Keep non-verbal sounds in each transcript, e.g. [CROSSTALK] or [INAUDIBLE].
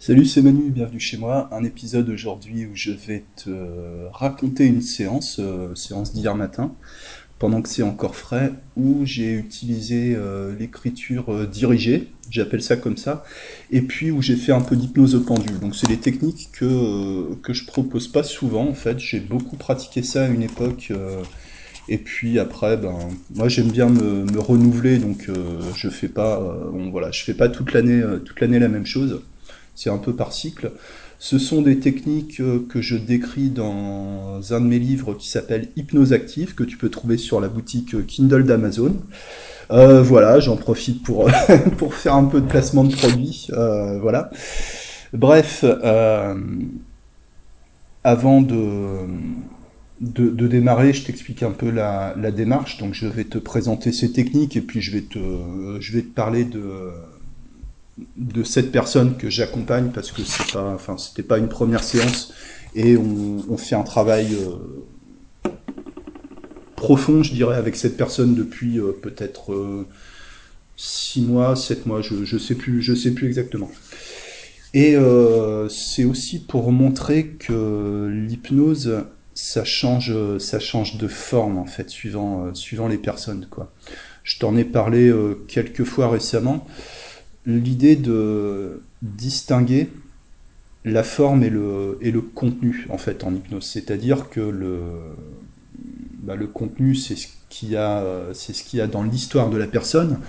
Salut, c'est Manu, bienvenue chez moi. Un épisode aujourd'hui où je vais te raconter une séance, euh, séance d'hier matin, pendant que c'est encore frais, où j'ai utilisé euh, l'écriture euh, dirigée, j'appelle ça comme ça, et puis où j'ai fait un peu d'hypnose pendule. Donc c'est des techniques que, que je propose pas souvent en fait, j'ai beaucoup pratiqué ça à une époque. et puis après, ben, moi j'aime bien me, renouveler, donc je fais pas, voilà, je fais pas toute l'année, toute l'année la même chose c'est un peu par cycle. Ce sont des techniques euh, que je décris dans un de mes livres qui s'appelle Hypnose active, que tu peux trouver sur la boutique euh, Kindle d'Amazon. Euh, voilà, j'en profite pour, [LAUGHS] faire un peu de placement de produits. Voilà. Bref, avant de, démarrer, je t'explique un peu la, démarche. Donc, je vais te présenter ces techniques et puis je vais te parler de de cette personne que j'accompagne parce que c'est pas, c'était pas une première séance et on, fait un travail euh, profond, je dirais, avec cette personne depuis euh, peut-être euh, six mois, sept mois, je, je sais plus, je sais plus exactement. Et c'est aussi pour montrer que l'hypnose, ça change, de forme en fait, suivant, suivant les personnes, quoi. Je t'en ai parlé quelques fois récemment l'idée de distinguer la forme et le, contenu en fait en hypnose. C'est-à-dire que le, bah, contenu c'est ce qu'il y a, ce y a dans l'histoire de la personne,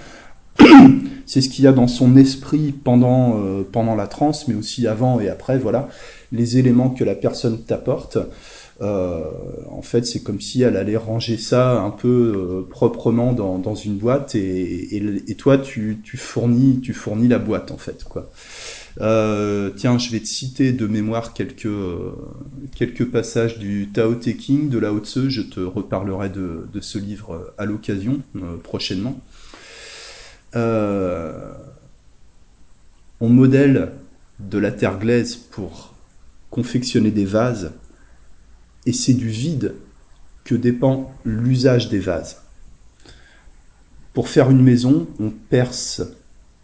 [COUGHS] c'est ce qu'il y a dans son esprit pendant, euh, pendant la transe, mais aussi avant et après, voilà, les éléments que la personne t'apporte. Euh, en fait, c'est comme si elle allait ranger ça un peu euh, proprement dans, une boîte et, toi, tu, fournis, la boîte, en fait. Euh, tiens, je vais te citer de mémoire quelques, passages du Tao Te Ching de Lao Tse. Je te reparlerai de, ce livre à l'occasion, prochainement. On modèle de la terre glaise pour confectionner des vases, et c'est du vide que dépend l'usage des vases. Pour faire une maison, on perce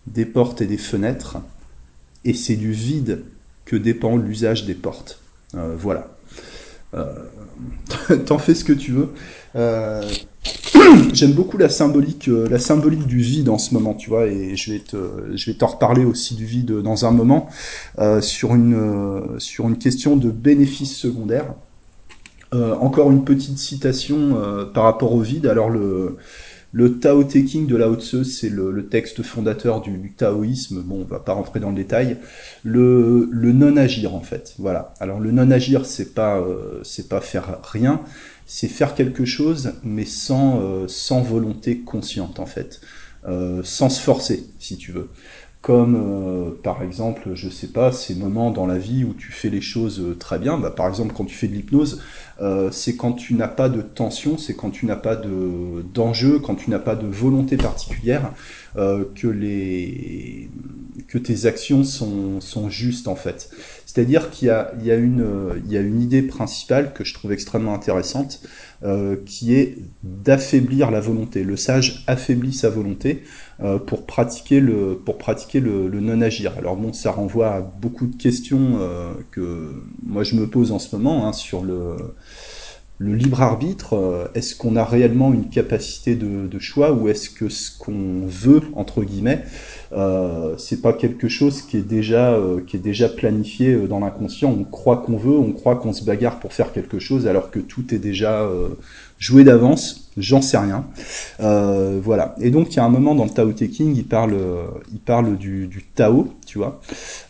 des portes et des fenêtres, et c'est du vide que dépend l'usage des portes. Euh, voilà. Euh, [LAUGHS] T'en fais ce que tu veux. Euh, [CLEARS THROAT] J'aime beaucoup la symbolique, la symbolique du vide en ce moment, tu vois, et je vais te, t'en reparler aussi du vide dans un moment sur une, sur une question de bénéfice secondaire. Euh, encore une petite citation euh, par rapport au vide. Alors le, Tao Te Ching de Lao Tse, c'est le, texte fondateur du, taoïsme. Bon, on va pas rentrer dans le détail. Le, non-agir, en fait. Voilà. Alors le non-agir, c'est pas, euh, c'est pas faire rien, c'est faire quelque chose, mais sans, sans volonté consciente, en fait. Sans se forcer, si tu veux comme euh, par exemple, je sais pas, ces moments dans la vie où tu fais les choses euh, très bien. Bah, par exemple, quand tu fais de l'hypnose, euh, c'est quand tu n'as pas de tension, c'est quand tu n'as pas de d'enjeu, quand tu n'as pas de volonté particulière, que les que tes actions sont sont justes en fait. C'est-à-dire qu'il y a il y a une il y a une idée principale que je trouve extrêmement intéressante, qui est d'affaiblir la volonté. Le sage affaiblit sa volonté pour pratiquer le pour pratiquer le, non-agir. Alors bon, ça renvoie à beaucoup de questions euh, que moi je me pose en ce moment hein, sur le le libre arbitre. Est-ce qu'on a réellement une capacité de, choix ou est-ce que ce qu'on veut entre guillemets euh, c'est pas quelque chose qui est déjà euh, qui est déjà planifié euh, dans l'inconscient? On croit qu'on veut, on croit qu'on se bagarre pour faire quelque chose alors que tout est déjà euh, joué d'avance. J'en sais rien. Euh, voilà. Et donc il y a un moment dans le Tao Te Ching, il parle, il parle du, Tao, tu vois.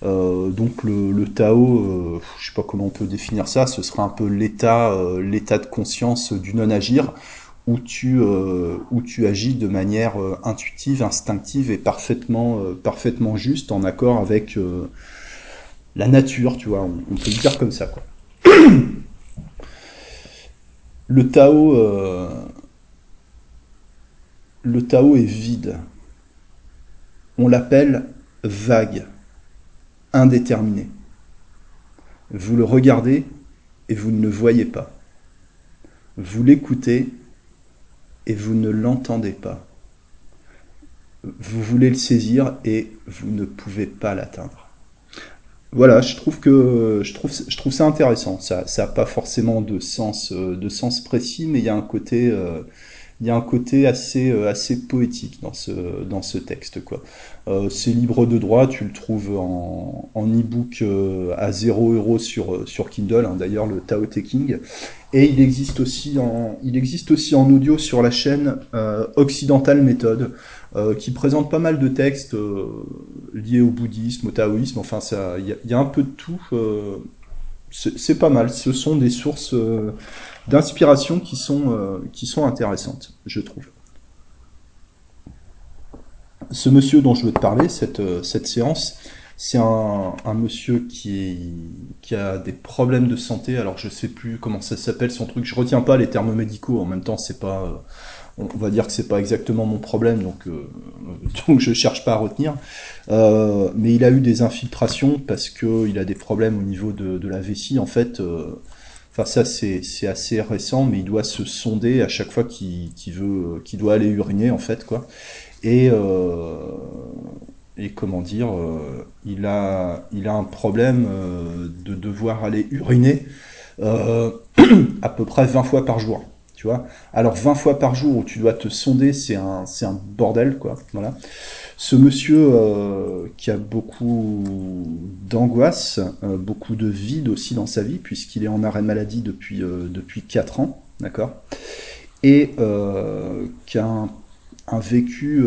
Euh, donc le, Tao, euh, je sais pas comment on peut définir ça. Ce serait un peu l'état, euh, l'état de conscience du non-agir où tu euh, où tu agis de manière euh, intuitive, instinctive et parfaitement euh, parfaitement juste en accord avec euh, la nature, tu vois. On, on, peut le dire comme ça, quoi. [CLEARS THROAT] le Tao euh, le Tao est vide. On l'appelle vague, indéterminé. Vous le regardez et vous ne le voyez pas. Vous l'écoutez et vous ne l'entendez pas. Vous voulez le saisir et vous ne pouvez pas l'atteindre. Voilà, je trouve que je trouve je trouve ça intéressant. Ça ça a pas forcément de sens euh, de sens précis, mais il y a un côté euh, il y a un côté assez euh, assez poétique dans ce dans ce texte quoi. c'est libre de droit, tu le trouves en, en e-book à 0 euros sur sur Kindle. Hein, D'ailleurs le Tao Te King et il existe aussi en il existe aussi en audio sur la chaîne Occidental Method qui présente pas mal de textes euh, liés au bouddhisme, au taoïsme, enfin il y, a un peu de tout. Euh, c'est pas mal, ce sont des sources d'inspiration qui, sont qui sont intéressantes, je trouve. Ce monsieur dont je veux te parler, cette, cette séance, c'est un, un, monsieur qui, qui a des problèmes de santé. Alors je sais plus comment ça s'appelle son truc. Je retiens pas les termes médicaux. En même temps, c'est pas on va dire que c'est pas exactement mon problème, donc euh, [LAUGHS] donc je cherche pas à retenir. Euh, mais il a eu des infiltrations parce que il a des problèmes au niveau de, la vessie en fait. Euh, enfin ça c'est assez récent, mais il doit se sonder à chaque fois qu'il qu'il veut qu'il doit aller uriner en fait quoi. Et euh, comment dire, il a il a un problème de devoir aller uriner [CLEARS THROAT] à peu près 20 fois par jour. Alors 20 fois par jour où tu dois te sonder, c'est un, bordel, quoi. Voilà. Ce monsieur euh, qui a beaucoup d'angoisse, euh, beaucoup de vide aussi dans sa vie, puisqu'il est en arrêt maladie depuis, euh, depuis 4 ans, d'accord Et qui a un vécu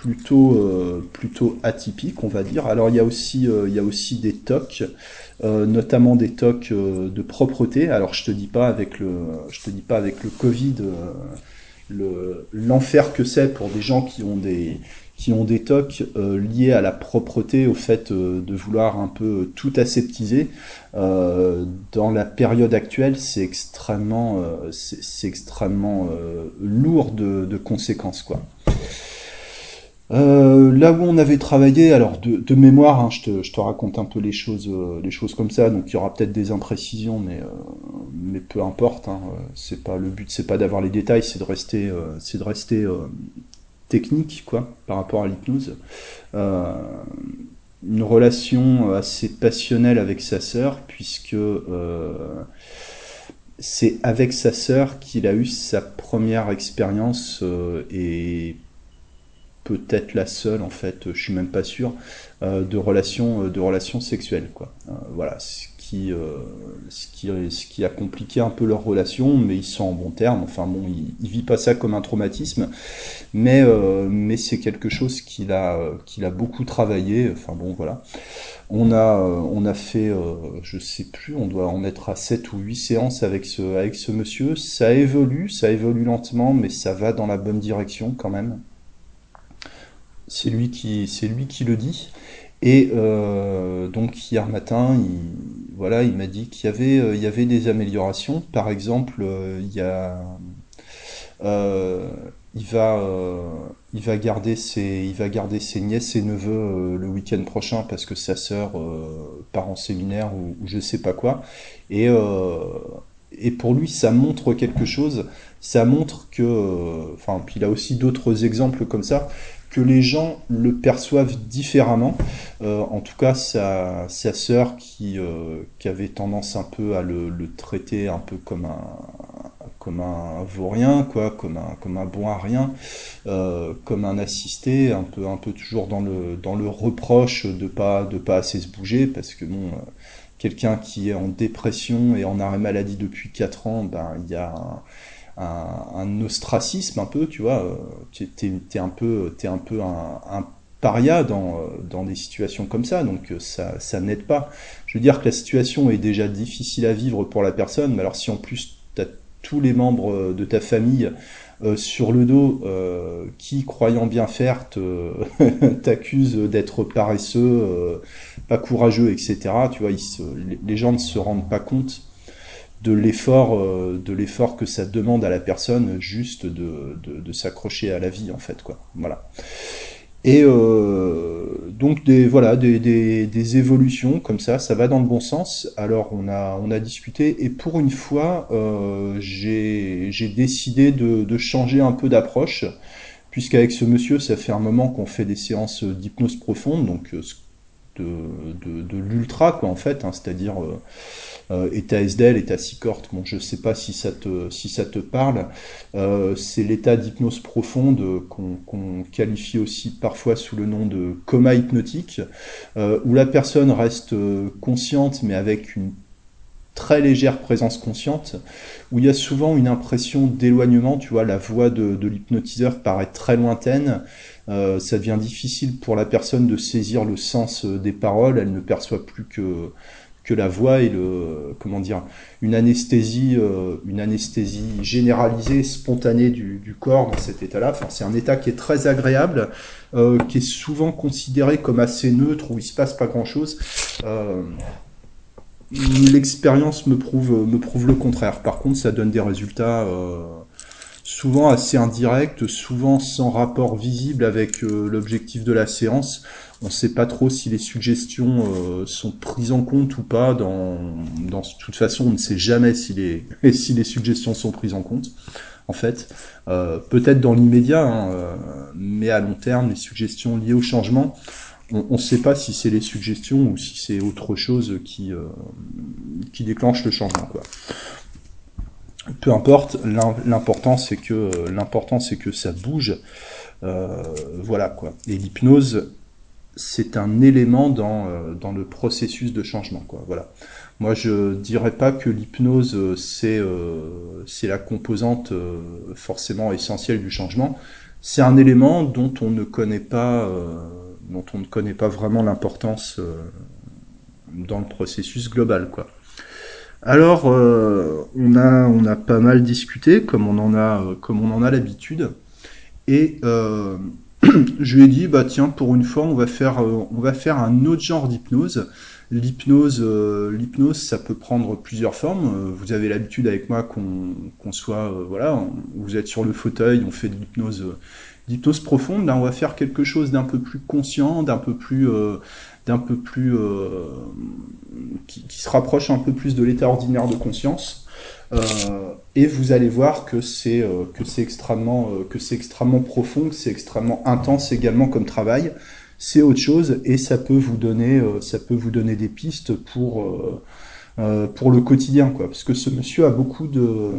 plutôt, plutôt atypique, on va dire. Alors il y a aussi, il y a aussi des tocs. Euh, notamment des tocs euh, de propreté. Alors je te dis pas avec le, je te dis pas avec le Covid, euh, le l'enfer que c'est pour des gens qui ont des qui ont des tocs liés à la propreté, au fait de vouloir un peu tout aseptiser. dans la période actuelle, c'est extrêmement, c'est extrêmement lourd de, de conséquences, quoi. Euh, là où on avait travaillé, alors de, mémoire, hein, je, te, raconte un peu les choses, euh, les choses comme ça. Donc il y aura peut-être des imprécisions, mais euh, peu importe. Hein, c'est pas le but, c'est pas d'avoir les détails, c'est de rester, c'est de rester technique, quoi, par rapport à l'hypnose. une relation assez passionnelle avec sa sœur, puisque c'est avec sa sœur qu'il a eu sa première expérience et peut-être la seule en fait, je suis même pas sûr, euh, de relations euh, de relations sexuelles quoi. Euh, voilà, ce qui, ce qui ce qui a compliqué un peu leur relation, mais ils sont en bon terme. Enfin bon, il, il vit pas ça comme un traumatisme, mais mais c'est quelque chose qu'il a qu'il a beaucoup travaillé. Enfin bon voilà. On a, on a fait, je sais plus, on doit en être à 7 ou 8 séances avec ce, avec ce monsieur. Ça évolue, ça évolue lentement, mais ça va dans la bonne direction quand même. C'est lui qui, lui qui le dit. Et euh, donc hier matin, il, voilà, il m'a dit qu'il y avait, euh, il y avait des améliorations. Par exemple, euh, il y a, il va, il va garder ses, il va garder ses nièces et neveux le week-end prochain parce que sa sœur part en séminaire ou, ou, je sais pas quoi. Et et pour lui, ça montre quelque chose. Ça montre que, enfin, il a aussi d'autres exemples comme ça que les gens le perçoivent différemment. Euh, en tout cas, sa, sa sœur qui, euh, avait tendance un peu à le, traiter un peu comme un comme un vaurien, quoi, comme un comme un bon à rien, euh, comme un assisté, un peu un peu toujours dans le dans le reproche de pas de pas assez se bouger, parce que bon, quelqu'un qui est en dépression et en arrêt maladie depuis 4 ans, ben il y a un, ostracisme un peu, tu vois. Tu es, un peu, es un, peu un, paria dans, dans des situations comme ça, donc ça, ça n'aide pas. Je veux dire que la situation est déjà difficile à vivre pour la personne, mais alors si en plus tu as tous les membres de ta famille euh, sur le dos euh, qui, croyant bien faire, [LAUGHS] t'accusent d'être paresseux, euh, pas courageux, etc. Tu vois, les gens ne se rendent pas compte de l'effort euh, de l'effort que ça demande à la personne juste de, de, s'accrocher à la vie en fait quoi. Voilà. Et euh, donc des voilà des, des, des, évolutions comme ça ça va dans le bon sens. Alors on a on a discuté et pour une fois euh, j'ai décidé de, de changer un peu d'approche puisqu'avec ce monsieur ça fait un moment qu'on fait des séances d'hypnose profonde donc de, de, l'ultra, quoi, en fait, hein, c'est-à-dire euh, état SDL, état SICORT, bon, je sais pas si ça te, si ça te parle, euh, c'est l'état d'hypnose profonde qu'on qualifie aussi parfois sous le nom de coma hypnotique, euh, où la personne reste consciente mais avec une très légère présence consciente, où il y a souvent une impression d'éloignement, tu vois, la voix de, de l'hypnotiseur paraît très lointaine, euh, ça devient difficile pour la personne de saisir le sens des paroles, elle ne perçoit plus que que la voix est le comment dire une anesthésie euh, une anesthésie généralisée spontanée du, du corps dans cet état-là. Enfin, c'est un état qui est très agréable euh, qui est souvent considéré comme assez neutre où il se passe pas grand chose euh, l'expérience me prouve me prouve le contraire. Par contre ça donne des résultats souvent assez indirects souvent sans rapport visible avec euh, l'objectif de la séance on ne sait pas trop si les suggestions euh, sont prises en compte ou pas. Dans, de toute façon, on ne sait jamais si les, [LAUGHS] si les suggestions sont prises en compte. En fait, euh, peut-être dans l'immédiat, hein, mais à long terme, les suggestions liées au changement, on ne sait pas si c'est les suggestions ou si c'est autre chose qui, qui déclenche le changement. Peu importe, l'important c'est que l'important c'est que ça bouge. voilà quoi. Et l'hypnose, c'est un élément dans, euh, dans le processus de changement. Quoi. Voilà. Moi, je dirais pas que l'hypnose, euh, c'est euh, la composante forcément essentielle du changement. C'est un élément dont on ne connaît pas, dont on ne connaît pas vraiment l'importance dans le processus global. Quoi. Alors, on, a, on a pas mal discuté, comme on en a, en a l'habitude. Et [CLEARS THROAT] je lui ai dit bah tiens pour une fois on va faire euh, on va faire un autre genre d'hypnose. L'hypnose euh, l'hypnose ça peut prendre plusieurs formes. Euh, vous avez l'habitude avec moi qu'on soit voilà vous êtes sur le fauteuil on fait de l'hypnose d'hypnose profonde. Là on va faire quelque chose d'un peu plus conscient, d'un peu plus d'un peu plus qui, qui, se rapproche un peu plus de l'état ordinaire de conscience. Euh, et vous allez voir que c'est euh, que c'est extrêmement euh, que c'est extrêmement profond, que c'est extrêmement intense également comme travail. C'est autre chose et ça peut vous donner ça peut vous donner des pistes pour pour le quotidien quoi. Parce que ce monsieur a beaucoup de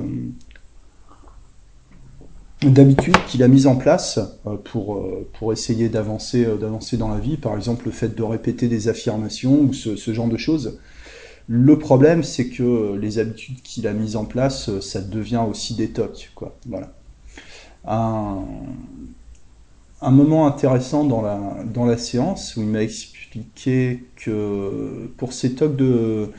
d'habitudes qu'il a mis en place pour, pour essayer d'avancer d'avancer dans la vie, par exemple le fait de répéter des affirmations ou ce, genre de choses. Le problème, c'est que les habitudes qu'il a mises en place, euh, ça devient aussi des tocs. Quoi. Voilà. Un, moment intéressant dans la, dans la séance où il m'a expliqué que pour ces tocs de,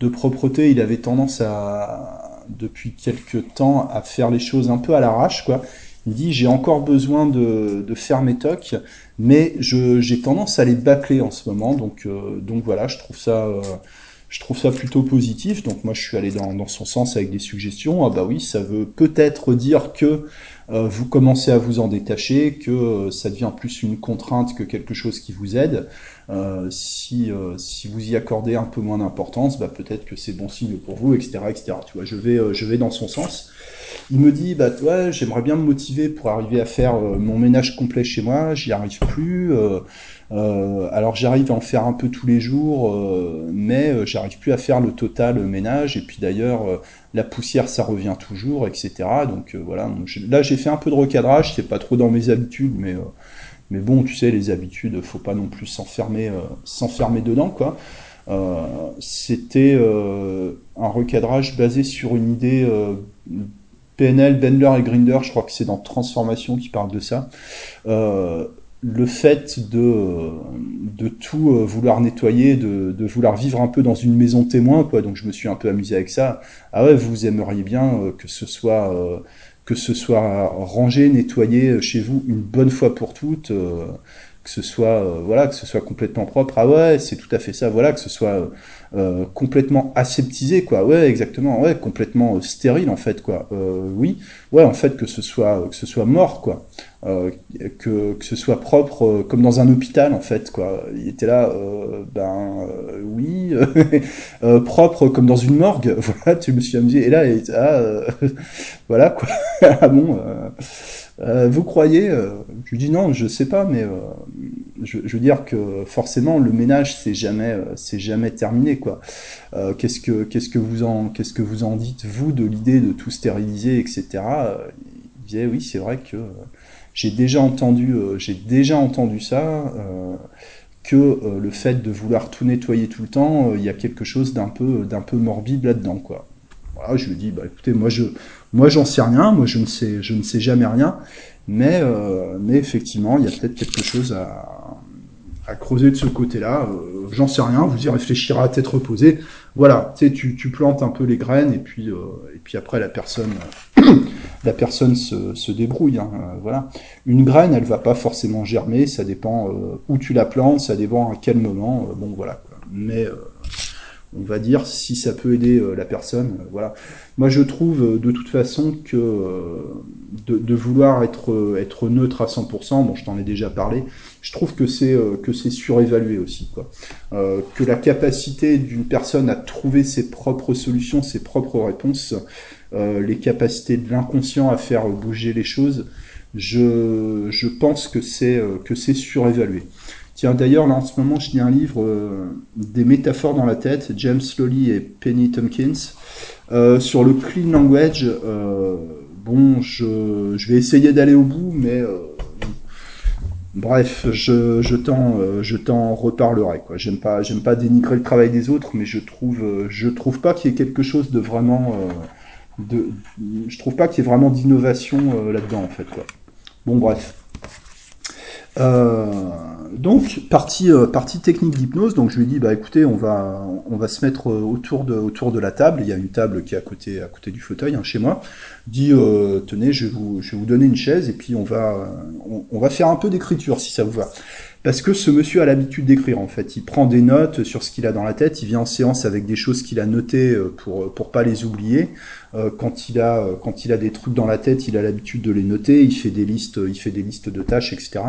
de propreté, il avait tendance à, depuis quelques temps, à faire les choses un peu à l'arrache. Quoi. Il dit j'ai encore besoin de, faire mes tocs, mais j'ai tendance à les bâcler en ce moment. Donc, euh, donc voilà, je trouve ça. Euh, je trouve ça plutôt positif, donc moi je suis allé dans, son sens avec des suggestions. Ah bah oui, ça veut peut-être dire que vous commencez à vous en détacher, que euh, ça devient plus une contrainte que quelque chose qui vous aide. Euh, si, si vous y accordez un peu moins d'importance, bah peut-être que c'est bon signe pour vous, etc., etc. Tu vois, je vais, je vais dans son sens. Il me dit, bah ouais, j'aimerais bien me motiver pour arriver à faire mon ménage complet chez moi, j'y arrive plus. Euh, alors j'arrive à en faire un peu tous les jours, euh, mais euh, j'arrive plus à faire le total ménage. Et puis d'ailleurs, la poussière, ça revient toujours, etc. Donc voilà. là, j'ai fait un peu de recadrage. C'est pas trop dans mes habitudes, mais bon, tu sais, les habitudes, faut pas non plus s'enfermer dedans, quoi. C'était un recadrage basé sur une idée. PNL, Bendler et Grinder, je crois que c'est dans Transformation qui parle de ça. Le fait de, de tout euh, vouloir nettoyer, de, de, vouloir vivre un peu dans une maison témoin, quoi. Donc je me suis un peu amusé avec ça. Ah ouais, vous aimeriez bien euh, que ce soit euh, que ce soit rangé, nettoyé chez vous une bonne fois pour toutes, que ce soit voilà, que ce soit complètement propre. Ah ouais, c'est tout à fait ça. Voilà, que ce soit complètement aseptisé, quoi. Ouais, exactement. Ouais, complètement stérile en fait, quoi. oui. Ouais, en fait que ce soit que ce soit mort, quoi. Euh, que, que ce soit propre euh, comme dans un hôpital en fait quoi il était là euh, ben euh, oui [LAUGHS] propre comme dans une morgue [LAUGHS] voilà tu me suis amusé et là et, ah, [LAUGHS] voilà quoi ah bon vous croyez Je lui dis non, je sais pas, mais je, veux dire que forcément le ménage c'est jamais c'est jamais terminé quoi. qu'est-ce que qu'est-ce que vous en qu'est-ce que vous en dites vous de l'idée de tout stériliser etc. Il disait oui c'est vrai que j'ai déjà entendu j'ai déjà entendu ça que euh, le fait de vouloir tout nettoyer tout le temps, euh, il y a quelque chose d'un peu, d'un peu morbide là-dedans, quoi. Je lui dis, bah écoutez, moi je, moi j'en sais rien, moi je ne sais, je ne sais jamais rien, mais, euh, mais effectivement, il y a peut-être quelque chose à, à creuser de ce côté-là. j'en sais rien, vous y réfléchirez à tête reposée. Voilà, tu sais, tu, plantes un peu les graines et puis, et puis après la personne, [COUGHS] la personne se, se débrouille. Hein, euh, voilà. Une graine, elle va pas forcément germer, ça dépend euh, où tu la plantes, ça dépend à quel moment. Euh, bon, voilà. Mais on va dire si ça peut aider la personne. voilà. Moi, je trouve de toute façon que de, vouloir être, neutre à 100%, bon, je t'en ai déjà parlé, je trouve que c'est que surévalué aussi. Quoi. que la capacité d'une personne à trouver ses propres solutions, ses propres réponses, euh, les capacités de l'inconscient à faire bouger les choses, je, pense que c'est euh, que c'est surévalué. Tiens, d'ailleurs, là en ce moment, je lis un livre euh, des métaphores dans la tête, James Lolly et Penny Tompkins, sur le clean language. bon, je, je, vais essayer d'aller au bout, mais bref, je, je t'en reparlerai. Quoi. J'aime pas j'aime pas dénigrer le travail des autres, mais je trouve je trouve pas qu'il y ait quelque chose de vraiment de, je trouve pas qu'il y ait vraiment d'innovation euh, là-dedans en fait. Quoi. Bon bref. Euh, donc partie euh, partie technique d'hypnose. Donc je lui dis bah écoutez on va on va se mettre autour de autour de la table. Il y a une table qui est à côté à côté du fauteuil hein, chez moi. Dit tenez je vais vous je vais vous donner une chaise et puis on va on va faire un peu d'écriture si ça vous va. Parce que ce monsieur a l'habitude d'écrire en fait. Il prend des notes sur ce qu'il a dans la tête. Il vient en séance avec des choses qu'il a notées euh, pour pour pas les oublier. Euh, quand il a euh, quand il a des trucs dans la tête, il a l'habitude de les noter. Il fait des listes, il fait des listes de tâches, etc.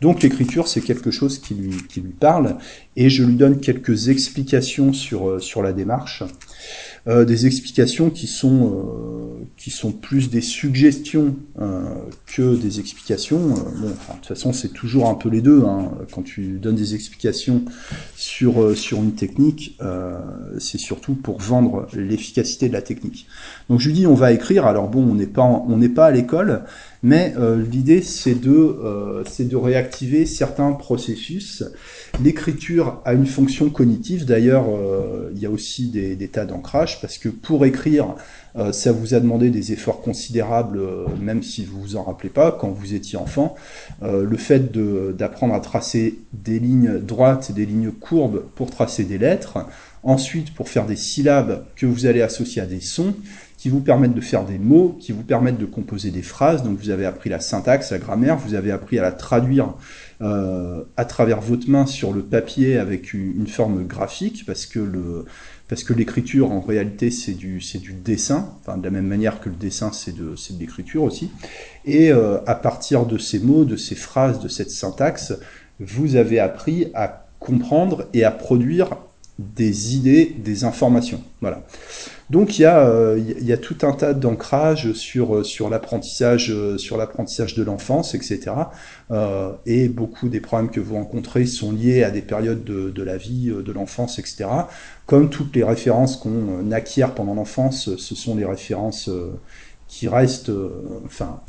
Donc l'écriture c'est quelque chose qui lui qui lui parle. Et je lui donne quelques explications sur sur la démarche. Euh, des explications qui sont, euh, qui sont plus des suggestions euh, que des explications. de toute façon, c'est toujours un peu les deux. Hein. Quand tu donnes des explications sur, une technique, c'est surtout pour vendre l'efficacité de la technique. Donc je lui dis, on va écrire. Alors bon, on n'est pas à l'école, mais l'idée c'est de, c'est de réactiver certains processus. L'écriture a une fonction cognitive. D'ailleurs, il y a aussi des, tas d'ancrage parce que pour écrire, euh, ça vous a demandé des efforts considérables, euh, même si vous vous en rappelez pas, quand vous étiez enfant. Euh, le fait d'apprendre à tracer des lignes droites des lignes courbes pour tracer des lettres, ensuite pour faire des syllabes que vous allez associer à des sons, qui vous permettent de faire des mots, qui vous permettent de composer des phrases. Donc vous avez appris la syntaxe, la grammaire, vous avez appris à la traduire à travers votre main sur le papier avec une forme graphique, parce que parce que l'écriture en réalité c'est du c'est du dessin, enfin de la même manière que le dessin c'est de c'est de l'écriture aussi. Et euh, à partir de ces mots, de ces phrases, de cette syntaxe, vous avez appris à comprendre et à produire des idées, des informations. Voilà. Donc il y a, euh, il y a tout un tas d'ancrages sur, euh, euh, sur l'apprentissage de l'enfance, etc. Et beaucoup des problèmes que vous rencontrez sont liés à des périodes de, de la vie de l'enfance, etc. Comme toutes les références qu'on acquiert pendant l'enfance, ce sont les références qui restent, enfin,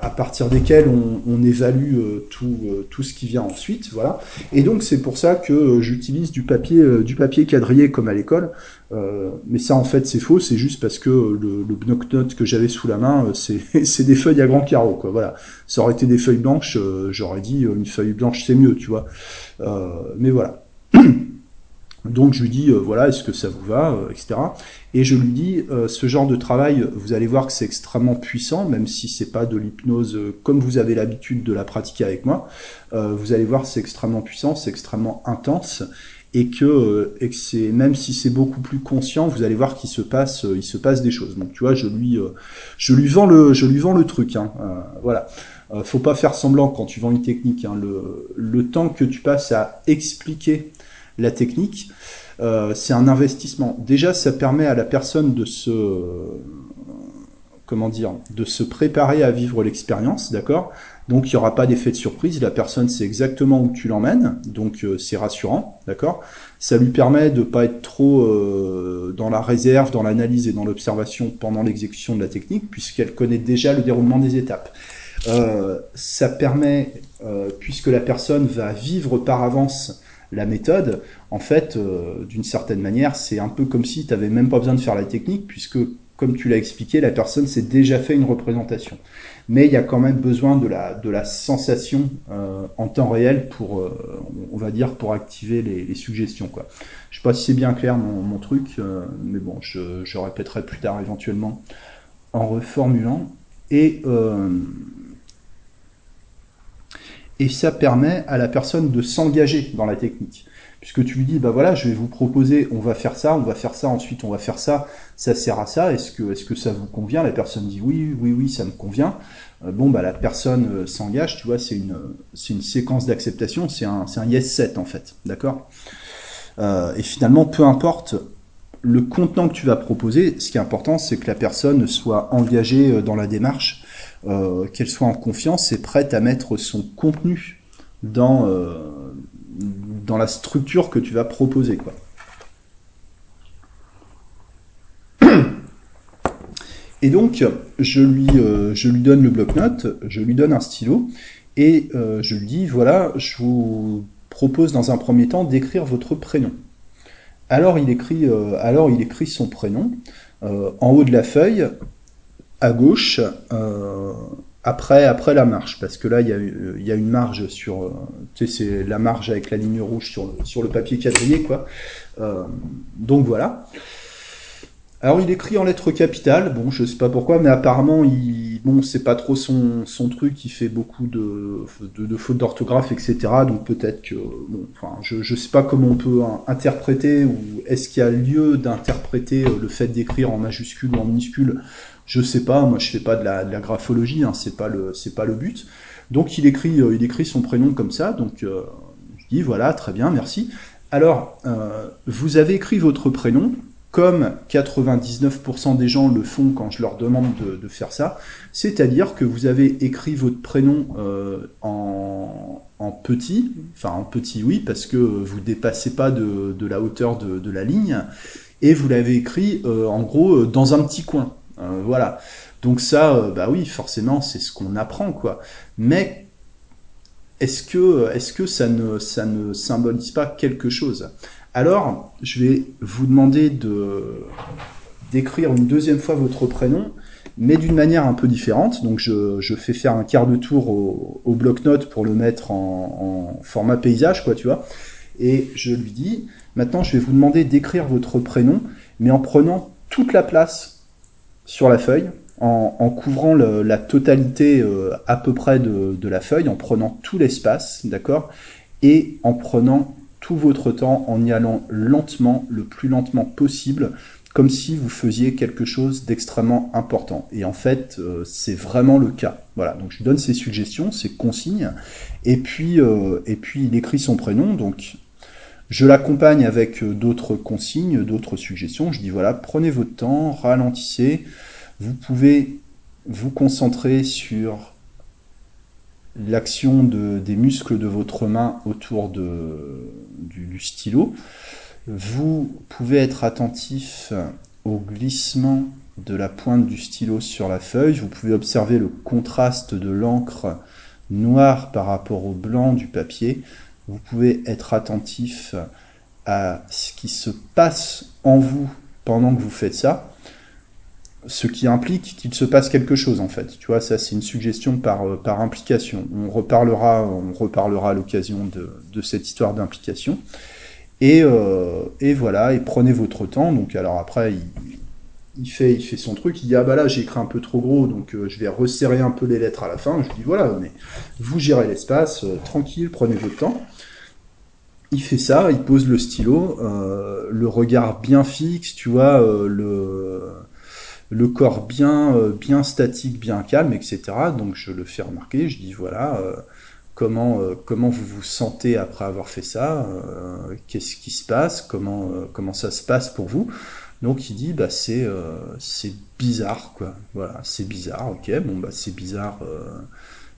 à partir desquels on, on évalue euh, tout, euh, tout ce qui vient ensuite, voilà. Et donc c'est pour ça que j'utilise du papier, du papier quadrillé comme à l'école, mais ça en fait c'est faux, c'est juste parce que le, le bloc-notes que j'avais sous la main, [LAUGHS] c'est des feuilles à grands carreaux, quoi. Voilà. Ça aurait été des feuilles blanches, j'aurais dit une feuille blanche c'est mieux, tu vois. mais voilà. [CLEARS THROAT] Donc je lui dis euh, voilà est-ce que ça vous va euh, etc et je lui dis euh, ce genre de travail vous allez voir que c'est extrêmement puissant même si c'est pas de l'hypnose comme vous avez l'habitude de la pratiquer avec moi. Vous allez voir c'est extrêmement puissant c'est extrêmement intense et que, et que c'est même si c'est beaucoup plus conscient vous allez voir qu'il se passe il se passe des choses. Donc tu vois je lui je lui vends le je lui vends le truc hein, voilà. Faut pas faire semblant quand tu vends une technique hein, le, le temps que tu passes à expliquer la technique, euh, c'est un investissement. Déjà, ça permet à la personne de se comment dire, de se préparer à vivre l'expérience, d'accord? Donc il n'y aura pas d'effet de surprise, la personne sait exactement où tu l'emmènes, donc euh, c'est rassurant, d'accord? Ça lui permet de pas être trop euh, dans la réserve, dans l'analyse et dans l'observation pendant l'exécution de la technique, puisqu'elle connaît déjà le déroulement des étapes. Ça permet, puisque la personne va vivre par avance la méthode, en fait, d'une certaine manière, c'est un peu comme si tu n'avais même pas besoin de faire la technique, puisque comme tu l'as expliqué, la personne s'est déjà fait une représentation. Mais il y a quand même besoin de la, de la sensation euh, en temps réel pour, euh, on va dire, pour activer les, suggestions. Je sais pas si c'est bien clair mon, truc, euh, mais bon, je, je, répéterai plus tard éventuellement en reformulant. Et, et ça permet à la personne de s'engager dans la technique. Puisque tu lui dis, bah voilà, je vais vous proposer, on va faire ça, on va faire ça, ensuite on va faire ça, ça sert à ça, est-ce que, est-ce que ça vous convient? La personne dit oui, oui, oui, ça me convient. Euh, bon, bah la personne euh, s'engage, tu vois, c'est une, c'est une séquence d'acceptation, c'est un, c'est un yes set en fait, d'accord? Euh, Et finalement, peu importe le contenant que tu vas proposer, ce qui est important, c'est que la personne soit engagée dans la démarche, qu'elle soit en confiance et prête à mettre son contenu dans, dans la structure que tu vas proposer. Quoi. [CLEARS THROAT] Et donc, je lui, euh, je lui donne le bloc-notes, je lui donne un stylo, et euh, je lui dis, voilà, je vous propose dans un premier temps d'écrire votre prénom. Alors il écrit, euh, alors il écrit son prénom en haut de la feuille, à gauche, après, après la marge, parce que là, il y a, y a une marge sur, euh, tu sais, c'est la marge avec la ligne rouge sur le, sur le papier quadrillé, quoi. Euh, donc voilà. Alors il écrit en lettres capitales, bon je sais pas pourquoi, mais apparemment il, bon c'est pas trop son, son truc, il fait beaucoup de, de, fautes d'orthographe, etc. Donc peut-être que, bon, enfin je, je sais pas comment on peut interpréter ou est-ce qu'il y a lieu d'interpréter euh, le fait d'écrire en majuscule ou en minuscule je sais pas, moi je fais pas de la, graphologie, hein, c'est pas le but. Donc il écrit euh, son prénom comme ça, donc euh, je dis voilà très bien merci. Alors euh, vous avez écrit votre prénom comme 99% des gens le font quand je leur demande de, faire ça, c'est-à-dire que vous avez écrit votre prénom en, en, petit, enfin en petit oui, parce que vous dépassez pas de, la hauteur de, la ligne, et vous l'avez écrit en gros dans un petit coin. Euh, voilà. Donc ça, euh, bah oui, forcément, c'est ce qu'on apprend, quoi. Mais est-ce que, est-ce que ça ne, ça ne symbolise pas quelque chose? Alors, je vais vous demander de d'écrire une deuxième fois votre prénom, mais d'une manière un peu différente. Donc, je, je, fais faire un quart de tour au, au bloc-notes pour le mettre en, en, format paysage, quoi, tu vois. Et je lui dis, maintenant, je vais vous demander d'écrire votre prénom, mais en prenant toute la place sur la feuille, en, couvrant la totalité euh, à peu près de, la feuille, en prenant tout l'espace, d'accord Et en prenant tout votre temps, en y allant lentement, le plus lentement possible, comme si vous faisiez quelque chose d'extrêmement important. Et en fait, euh, c'est vraiment le cas. Voilà, donc je donne ses suggestions, ses consignes, et puis, euh, et puis il écrit son prénom, donc je l'accompagne avec euh, d'autres consignes, d'autres suggestions. Je dis voilà, prenez votre temps, ralentissez. Vous pouvez vous concentrer sur l'action de, des muscles de votre main autour de, du, stylo. Vous pouvez être attentif au glissement de la pointe du stylo sur la feuille. Vous pouvez observer le contraste de l'encre noire par rapport au blanc du papier vous pouvez être attentif à ce qui se passe en vous pendant que vous faites ça, ce qui implique qu'il se passe quelque chose en fait. Tu vois, ça c'est une suggestion par, euh, par implication. On reparlera, on reparlera à l'occasion de, de, cette histoire d'implication. Et, euh, et, voilà, et prenez votre temps. Donc alors après, il, fait, il fait son truc, il dit ah bah là j'ai écrit un peu trop gros, donc euh, je vais resserrer un peu les lettres à la fin. Je lui dis voilà, mais vous gérez l'espace, tranquille, prenez votre temps. Il fait ça, il pose le stylo, euh, le regard bien fixe, tu vois, le, le corps bien, bien statique, bien calme, etc. Donc je le fais remarquer, je dis voilà, comment, comment vous vous sentez après avoir fait ça, qu'est-ce qui se passe, comment, comment ça se passe pour vous. Donc il dit bah c'est euh, c'est bizarre quoi. Voilà, c'est bizarre. Ok, bon bah c'est bizarre.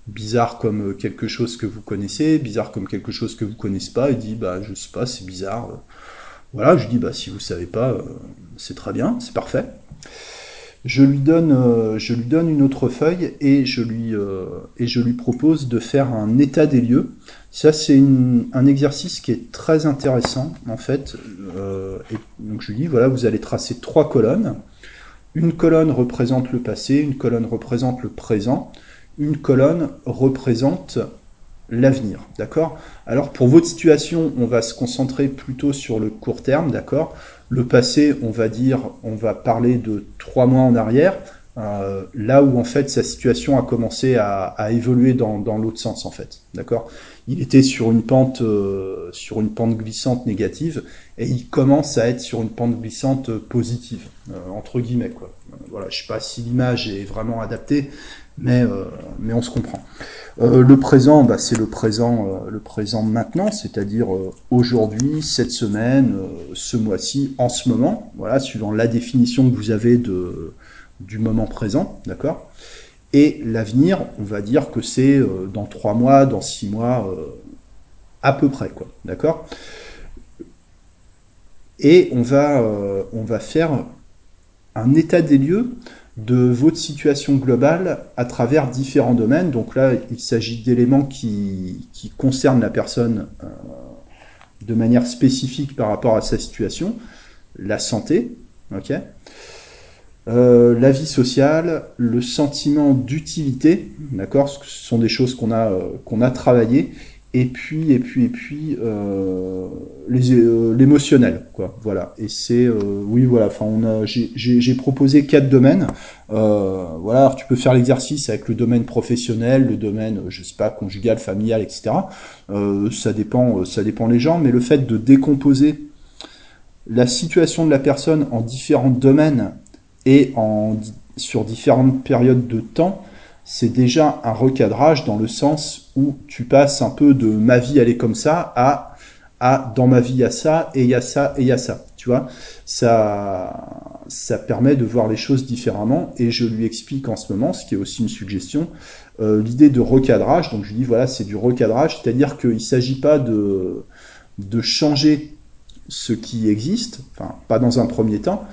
Euh, bizarre comme quelque chose que vous connaissez, bizarre comme quelque chose que vous connaissez pas. Il dit bah je sais pas, c'est bizarre. Voilà, je dis bah si vous savez pas, euh, c'est très bien, c'est parfait. Je lui donne, une autre feuille et je lui propose de faire un état des lieux ça, c'est un exercice qui est très intéressant, en fait. Euh, donc, je lui dis, voilà, vous allez tracer trois colonnes. Une colonne représente le passé, une colonne représente le présent, une colonne représente l'avenir, d'accord? Alors, pour votre situation, on va se concentrer plutôt sur le court terme, d'accord? Le passé, on va dire, on va parler de trois mois en arrière, euh, là où en fait sa situation a commencé à, évoluer dans, l'autre sens en fait, d'accord? Il était sur une pente euh, sur une pente glissante négative et il commence à être sur une pente glissante positive euh, entre guillemets quoi. Voilà, je sais pas si l'image est vraiment adaptée, mais mais on se comprend. le présent, bah, c'est le présent le présent maintenant, c'est-à-dire aujourd'hui, cette semaine, ce mois-ci, en ce moment, voilà, suivant la définition que vous avez de du moment présent, d'accord? Et l'avenir, on va dire que c'est euh, dans trois mois, dans six mois, euh, à peu près, quoi. D'accord? Et on va, euh, on va faire un état des lieux de votre situation globale à travers différents domaines. Donc là, il s'agit d'éléments qui, qui, concernent la personne de manière spécifique par rapport à sa situation. La santé, euh, la vie sociale, le sentiment d'utilité, d'accord, ce sont des choses qu'on a euh, qu'on a travaillé, et puis et puis et puis euh, l'émotionnel, quoi. Voilà. Et c'est oui, voilà. Enfin, on a j'ai proposé quatre domaines. voilà. Alors, tu peux faire l'exercice avec le domaine professionnel, le domaine, je sais pas, conjugal, familial, etc. ça dépend, ça dépend les gens, mais le fait de décomposer la situation de la personne en différents domaines et en, sur différentes périodes de temps, c'est déjà un recadrage dans le sens où tu passes un peu de ma vie elle est comme ça à à dans ma vie il y a ça et il y a ça et il y a ça. Tu vois, ça ça permet de voir les choses différemment et je lui explique en ce moment, ce qui est aussi une suggestion, euh, l'idée de recadrage. Donc je lui dis voilà c'est du recadrage, c'est-à-dire qu'il s'agit pas de de changer ce qui existe, enfin pas dans un premier temps,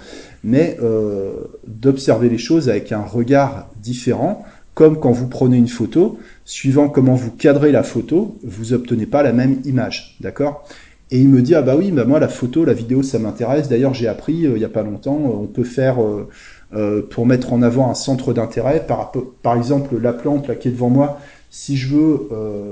mais euh, d'observer les choses avec un regard différent, comme quand vous prenez une photo, suivant comment vous cadrez la photo, vous obtenez pas la même image, d'accord? Et il me dit ah bah oui, bah moi la photo, la vidéo, ça m'intéresse. D'ailleurs j'ai appris euh, il y a pas longtemps, euh, on peut faire pour mettre en avant un centre d'intérêt, par, exemple la plante là qui est devant moi. Si je veux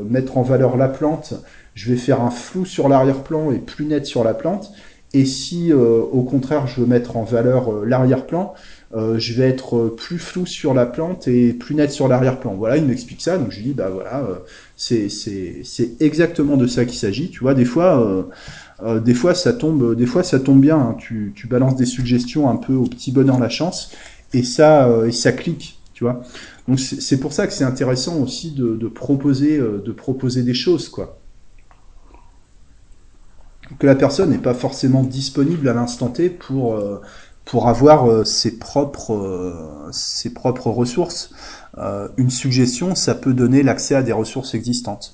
mettre en valeur la plante, je vais faire un flou sur l'arrière-plan et plus net sur la plante. Et si euh, au contraire je veux mettre en valeur euh, l'arrière-plan, euh, je vais être plus flou sur la plante et plus net sur l'arrière-plan. Voilà, il m'explique ça, donc je lui dis bah voilà, c'est c'est exactement de ça qu'il s'agit. Tu vois, des fois. des fois ça tombe, des fois ça tombe bien. Hein. Tu, tu balances des suggestions un peu au petit bonheur la chance et ça et ça clique, tu vois. Donc c'est pour ça que c'est intéressant aussi de, de proposer de proposer des choses quoi que la personne n'est pas forcément disponible à l'instant T pour euh, pour avoir euh, ses propres euh, ses propres ressources. une suggestion, ça peut donner l'accès à des ressources existantes.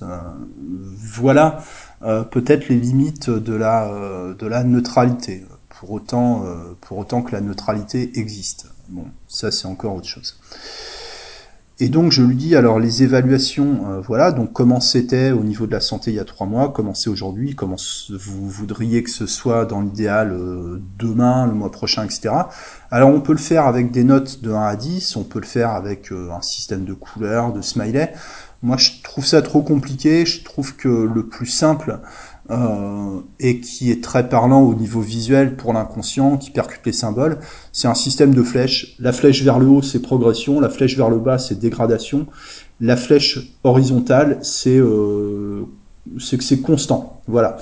voilà peut-être les limites de la de la neutralité. Pour autant pour autant que la neutralité existe. Bon, ça c'est encore autre chose. Et donc je lui dis alors les évaluations, euh, voilà, donc comment c'était au niveau de la santé il y a trois mois, comment c'est aujourd'hui, comment vous voudriez que ce soit dans l'idéal euh, demain, le mois prochain, etc. Alors on peut le faire avec des notes de 1 à 10, on peut le faire avec euh, un système de couleurs, de smiley. Moi je trouve ça trop compliqué, je trouve que le plus simple, euh, et qui est très parlant au niveau visuel pour l'inconscient, qui percute les symboles. C'est un système de flèches. La flèche vers le haut, c'est progression. La flèche vers le bas, c'est dégradation. La flèche horizontale, c'est euh, que c'est constant. Voilà.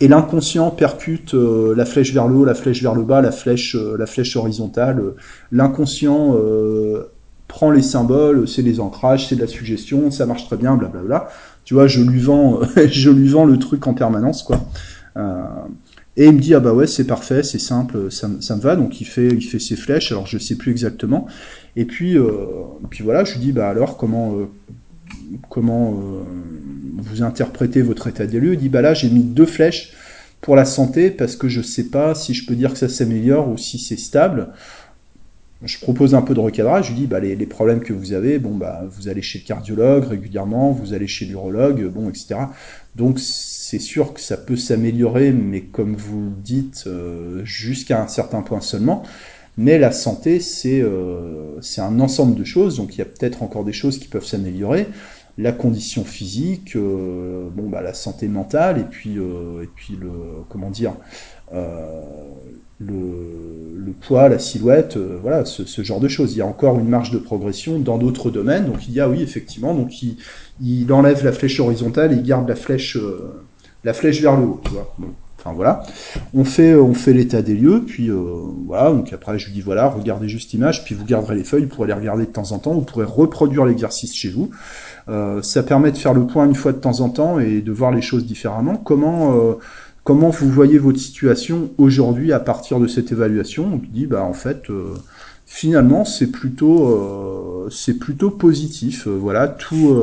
Et l'inconscient percute euh, la flèche vers le haut, la flèche vers le bas, la flèche, euh, la flèche horizontale. L'inconscient prend les symboles, c'est les ancrages, c'est de la suggestion, ça marche très bien, blablabla. Tu vois, je lui vends, [LAUGHS] je lui vends le truc en permanence, quoi. Euh, Et il me dit ah bah ouais c'est parfait, c'est simple, ça, ça, me va. Donc il fait il fait ses flèches. Alors je sais plus exactement. Et puis euh, puis voilà, je lui dis bah alors comment euh, comment vous interprétez votre état des lieux? Il dit bah là j'ai mis deux flèches pour la santé parce que je sais pas si je peux dire que ça s'améliore ou si c'est stable. Je propose un peu de recadrage, je lui dis bah les, les, problèmes que vous avez, bon bah vous allez chez le cardiologue régulièrement, vous allez chez l'urologue, bon etc. Donc c'est sûr que ça peut s'améliorer, mais comme vous le dites, euh, jusqu'à un certain point seulement. Mais la santé, c'est euh, un ensemble de choses, donc il y a peut-être encore des choses qui peuvent s'améliorer. La condition physique, euh, bon bah la santé mentale, et puis euh, et puis le comment dire le, le, poids, la silhouette, euh, voilà, ce, genre de choses. Il y a encore une marge de progression dans d'autres domaines. Donc il y a, oui, effectivement, donc il, il enlève la flèche horizontale et il garde la flèche la flèche vers le haut, tu. Enfin voilà, on fait on fait l'état des lieux, puis euh, voilà. Donc après je lui dis voilà, regardez juste l'image, puis vous garderez les feuilles, pour les regarder de temps en temps. Vous pourrez reproduire l'exercice chez vous. Euh, ça permet de faire le point une fois de temps en temps et de voir les choses différemment. Comment euh, comment vous voyez votre situation aujourd'hui à partir de cette évaluation? Il dit bah en fait euh, finalement c'est plutôt euh, c'est plutôt positif. voilà tout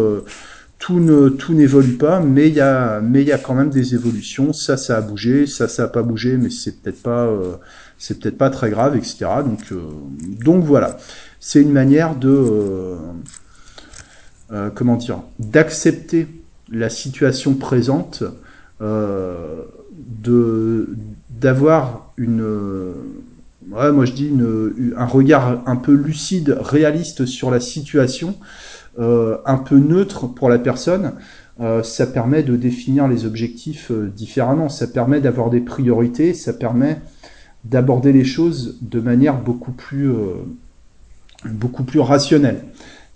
tout ne tout n'évolue pas, mais il y a mais il y a quand même des évolutions. Ça, ça a bougé, ça, ça a pas bougé, mais c'est peut-être pas euh, c'est peut-être pas très grave, etc. Donc euh, donc voilà, c'est une manière de euh, euh comment dire d'accepter la situation présente, euh, de d'avoir une moi je dis une, un regard un peu lucide, réaliste sur la situation euh, un peu neutre pour la personne, euh, ça permet de définir les objectifs euh, différemment, ça permet d'avoir des priorités, ça permet d'aborder les choses de manière beaucoup plus, beaucoup plus rationnelle.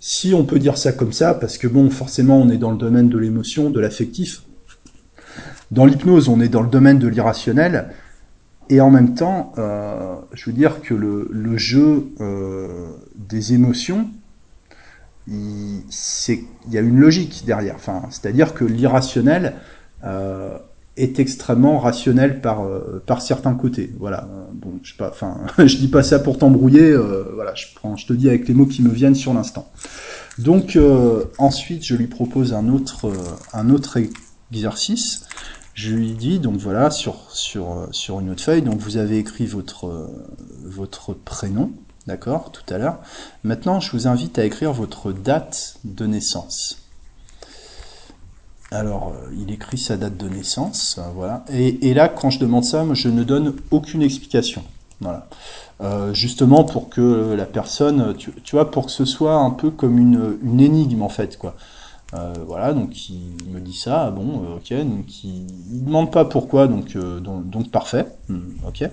Si on peut dire ça comme ça, parce que bon, forcément, on est dans le domaine de l'émotion, de l'affectif. Dans l'hypnose, on est dans le domaine de l'irrationnel. Et en même temps, euh, je veux dire que le, jeu euh, des émotions, il, y a une logique derrière. Enfin, c'est-à-dire que l'irrationnel euh, est extrêmement rationnel par certains côtés. Voilà. Bon, je [LAUGHS] je dis pas ça pour t'embrouiller. Voilà, je je te dis avec les mots qui me viennent sur l'instant. Donc ensuite, je lui propose un autre exercice. Je lui dis donc voilà sur sur sur une autre feuille. Donc vous avez écrit votre votre prénom d'accord, tout à l'heure. Maintenant, je vous invite à écrire votre date de naissance. Alors, euh, il écrit sa date de naissance, euh, voilà. Et, et, là, quand je demande ça, je ne donne aucune explication. Voilà. Euh, justement pour que la personne, tu, tu, vois, pour que ce soit un peu comme une, une énigme en fait, quoi. Euh, voilà, donc il me dit ça, bon, euh, ok, donc il, il demande pas pourquoi, donc, donc, donc, parfait, hmm, ok.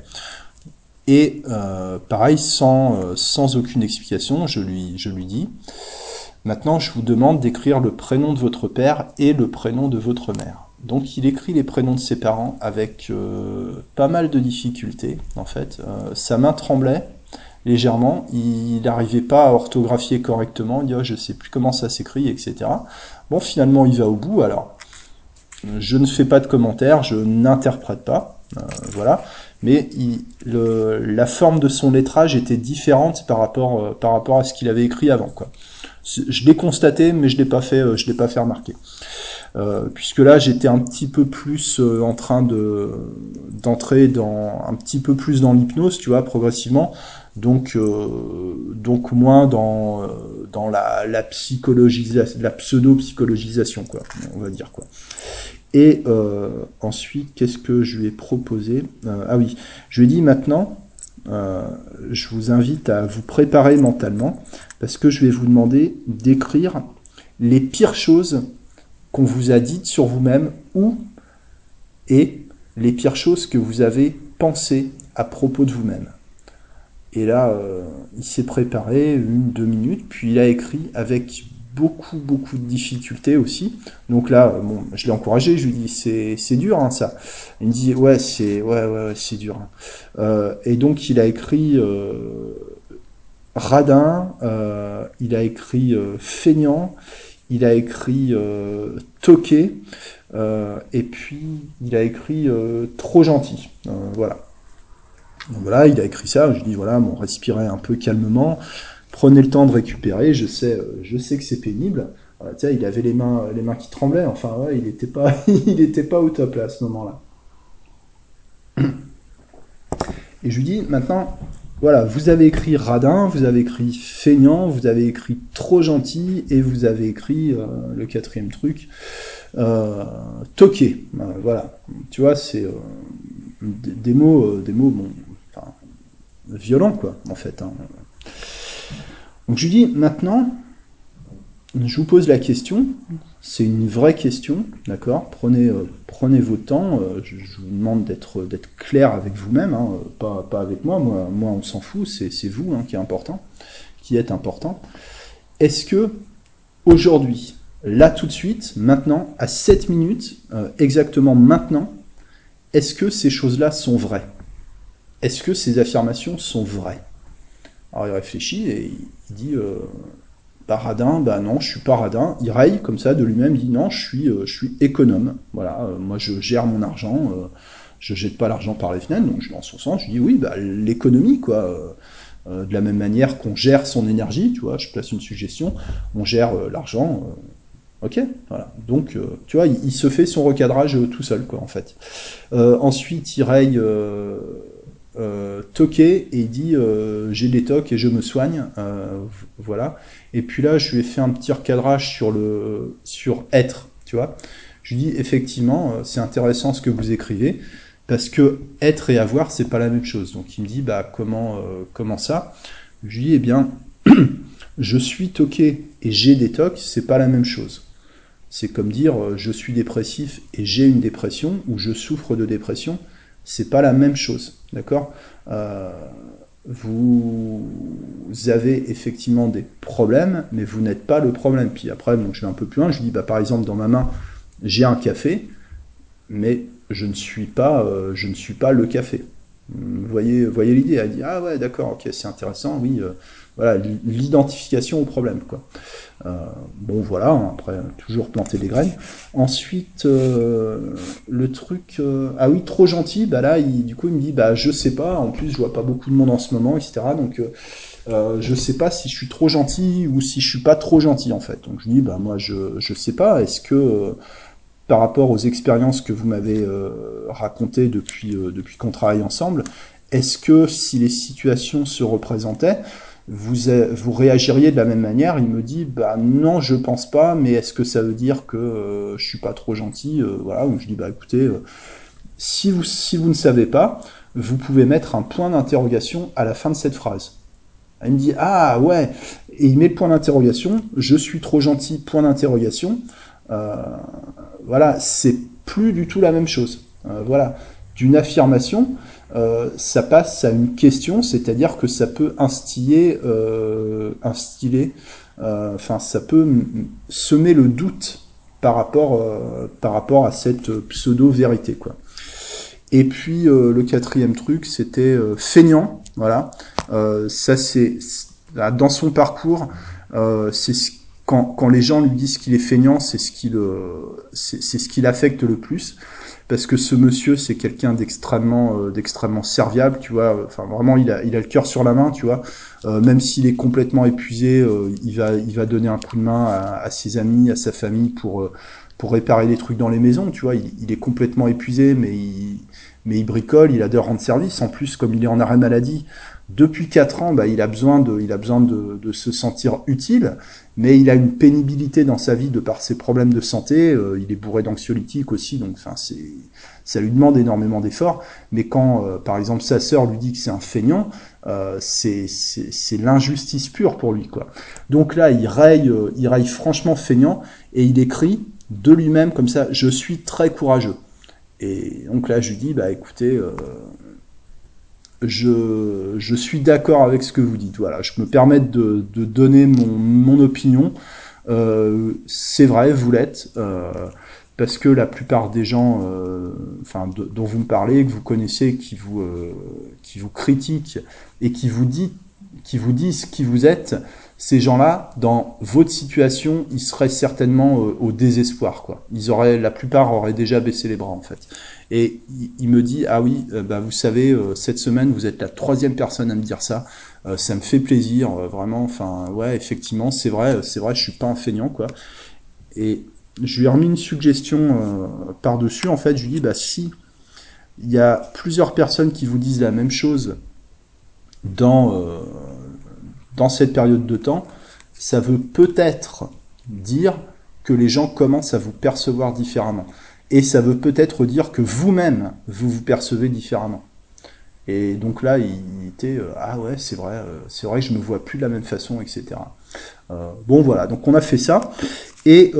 Et euh, pareil, sans, euh, sans aucune explication, je lui, je lui dis, maintenant je vous demande d'écrire le prénom de votre père et le prénom de votre mère. Donc il écrit les prénoms de ses parents avec euh, pas mal de difficultés, en fait. Euh, sa main tremblait légèrement, il n'arrivait pas à orthographier correctement, il dit oh, je sais plus comment ça s'écrit, etc. Bon, finalement il va au bout, alors je ne fais pas de commentaires, je n'interprète pas, euh, voilà mais la forme de son lettrage était différente par rapport, euh, par rapport à ce qu'il avait écrit avant. Je l'ai constaté, mais je l'ai pas fait, euh, je l'ai pas fait remarquer. Puisque là, j'étais un petit peu plus en train de d'entrer dans un petit peu plus dans l'hypnose, tu vois, progressivement. Donc, euh, donc moins dans dans la, psychologisation, la pseudo psychologisation, quoi, on va dire quoi. Et euh, ensuite, qu'est-ce que je lui ai proposé? Euh, Ah oui, je lui ai dit maintenant, euh, je vous invite à vous préparer mentalement, parce que je vais vous demander d'écrire les pires choses qu'on vous a dites sur vous-même ou et les pires choses que vous avez pensées à propos de vous-même. Et là, euh, il s'est préparé une, deux minutes, puis il a écrit avec beaucoup, beaucoup de difficultés aussi. Donc là, bon, je l'ai encouragé, je lui dis c'est, c'est dur hein, ça. Il me dit ouais c'est ouais ouais, ouais c'est dur. Euh, et donc il a écrit euh, radin, euh, il a écrit euh, feignant, il a écrit toqué, et puis il a écrit trop gentil. voilà. Donc voilà, il a écrit ça. Je dis voilà, bon, respirez un peu calmement, prenez le temps de récupérer. Je sais, je sais que c'est pénible. il avait les mains, les mains qui tremblaient. Enfin, ouais, il n'était pas, [LAUGHS] pas au top là à ce moment-là. Et je lui dis maintenant, voilà, vous avez écrit radin, vous avez écrit feignant, vous avez écrit trop gentil, et vous avez écrit euh, le quatrième truc, euh, toqué. Euh, voilà, tu vois, c'est euh, des, mots, des mots, bon, enfin, violents quoi, en fait. Hein. Donc je lui dis maintenant, je vous pose la question, c'est une vraie question, d'accord? Prenez, euh, prenez vos temps, euh, je, vous demande d'être clair avec vous-même, hein, pas, avec moi, moi, moi on s'en fout, c'est vous hein, qui est important, qui est important. Est-ce que aujourd'hui, là tout de suite, maintenant, à 7 minutes, euh, exactement maintenant, est-ce que ces choses-là sont vraies? Est-ce que ces affirmations sont vraies? Alors il réfléchit et il dit Paradin, bah non, je suis paradin. Il raye comme ça de lui-même, dit non, je suis, euh, je suis économe. Voilà, euh, moi je gère mon argent, euh, je jette pas l'argent par les fenêtres, donc je dans son sens, je dis oui, bah l'économie quoi. de la même manière qu'on gère son énergie, tu vois, je place une suggestion, on gère l'argent. Ok, voilà. Donc, tu vois, il, se fait son recadrage tout seul, quoi, en fait. ensuite, il raye euh, toqué et il dit euh, j'ai des tocs et je me soigne. Euh, voilà. Et puis là, je lui ai fait un petit recadrage sur le sur être, tu vois. Je lui dis effectivement, euh, c'est intéressant ce que vous écrivez parce que être et avoir, c'est pas la même chose. Donc il me dit bah comment euh, comment ça? Je lui dis eh bien, [CLEARS THROAT] je suis toqué et j'ai des tocs, c'est pas la même chose. C'est comme dire je suis dépressif et j'ai une dépression ou je souffre de dépression c'est pas la même chose, d'accord euh, Vous avez effectivement des problèmes, mais vous n'êtes pas le problème. Puis après, je vais un peu plus loin, je dis, bah, par exemple, dans ma main, j'ai un café, mais je ne suis pas, euh, le café. Vous voyez, voyez l'idée Elle dit ah ouais d'accord ok c'est intéressant oui euh, voilà l'identification au problème quoi. Euh, bon voilà après toujours planter des graines. Ensuite euh, le truc ah oui trop gentil bah là il, du coup il me dit bah je sais pas en plus je vois pas beaucoup de monde en ce moment etc donc je sais pas si je suis trop gentil ou si je suis pas trop gentil en fait. Donc je dis bah moi je je sais pas est-ce que par rapport aux expériences que vous m'avez euh, racontées depuis, euh, depuis qu'on travaille ensemble, est-ce que si les situations se représentaient, vous, réagiriez de la même manière Il me dit, bah non, je pense pas, mais est-ce que ça veut dire que euh, je suis pas trop gentil Voilà, donc je dis, bah écoutez, si, vous, si vous ne savez pas, vous pouvez mettre un point d'interrogation à la fin de cette phrase. Il me dit, ah ouais, et il met le point d'interrogation, je suis trop gentil, point d'interrogation. Euh, voilà, c'est plus du tout la même chose. Euh, voilà, d'une affirmation, euh, ça passe à une question, c'est-à-dire que ça peut instiller, instiller, enfin, ça peut semer le doute par rapport, par rapport à cette pseudo-vérité, quoi. Et puis le quatrième truc, c'était feignant. Voilà, ça c'est dans son parcours, c'est ce quand, les gens lui disent qu'il est feignant, c'est ce qui le, c'est, ce qui l'affecte le plus, parce que ce monsieur, c'est quelqu'un d'extrêmement, euh, serviable, tu vois. Enfin, vraiment, il a, le cœur sur la main, tu vois. Euh, même s'il est complètement épuisé, euh, il va, il va donner un coup de main à, ses amis, à sa famille pour, réparer les trucs dans les maisons, tu vois. Il est complètement épuisé, mais il, mais il bricole, il adore rendre service. En plus, comme il est en arrêt maladie, depuis 4 ans, bah, il a besoin, de, il a besoin de, de, se sentir utile, mais il a une pénibilité dans sa vie de par ses problèmes de santé. Euh, il est bourré d'anxiolytiques aussi, donc ça lui demande énormément d'efforts. Mais quand, euh, par exemple, sa sœur lui dit que c'est un feignant, euh, c'est l'injustice pure pour lui. quoi. Donc là, il raille, il raille franchement feignant, et il écrit de lui-même comme ça, je suis très courageux. Et donc là, je lui dis, bah écoutez, je, je suis d'accord avec ce que vous dites. Voilà, je me permets de, de donner mon, mon opinion. Euh, c'est vrai, vous l'êtes, euh, parce que la plupart des gens, euh, dont vous me parlez, que vous connaissez, qui vous, euh, qui vous critiquent et qui vous dit, qui vous disent qui vous êtes, ces gens-là, dans votre situation, ils seraient certainement au désespoir. Quoi. Ils auraient, la plupart auraient déjà baissé les bras en fait. Et il me dit ah oui, bah vous savez, cette semaine vous êtes la troisième personne à me dire ça. ça me fait plaisir, vraiment. Enfin ouais, effectivement, c'est vrai, c'est vrai, je suis pas un feignant quoi. Et je lui ai remis une suggestion par dessus. En fait, je lui dis bah si il y a plusieurs personnes qui vous disent la même chose dans, euh, dans cette période de temps, ça veut peut-être dire que les gens commencent à vous percevoir différemment. Et ça veut peut-être dire que vous-même, vous vous percevez différemment. Et donc là, il était euh, ah ouais, c'est vrai, euh, c'est vrai que je me vois plus de la même façon, etc. bon voilà, donc on a fait ça. Et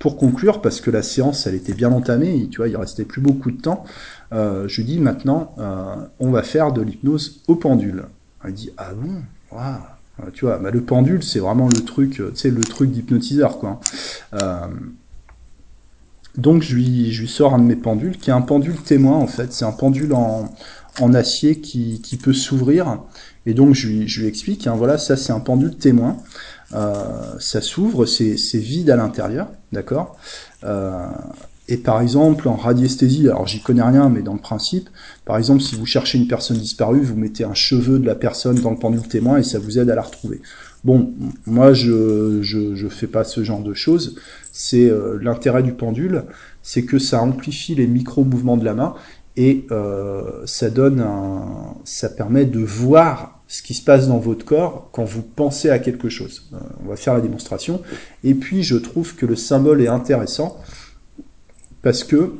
pour conclure, parce que la séance, elle était bien entamée, tu vois, il restait plus beaucoup de temps, euh, je dis maintenant, euh, on va faire de l'hypnose au pendule. Elle dit, ah bon? Euh, Tu vois, bah, le pendule, c'est vraiment le truc, tu sais, le truc d'hypnotiseur, quoi. donc je lui, je lui sors un de mes pendules, qui est un pendule témoin, en fait. C'est un pendule en, en acier qui, qui peut s'ouvrir. Et donc je lui, je lui explique, hein, voilà, ça c'est un pendule témoin. Euh, ça s'ouvre, c'est vide à l'intérieur, d'accord? Euh, et par exemple, en radiesthésie, alors j'y connais rien, mais dans le principe, par exemple, si vous cherchez une personne disparue, vous mettez un cheveu de la personne dans le pendule témoin et ça vous aide à la retrouver. Bon, moi, je je, je fais pas ce genre de choses. C'est euh, l'intérêt du pendule, c'est que ça amplifie les micro-mouvements de la main et euh, ça donne un, ça permet de voir ce qui se passe dans votre corps quand vous pensez à quelque chose. Euh, on va faire la démonstration. Et puis, je trouve que le symbole est intéressant parce que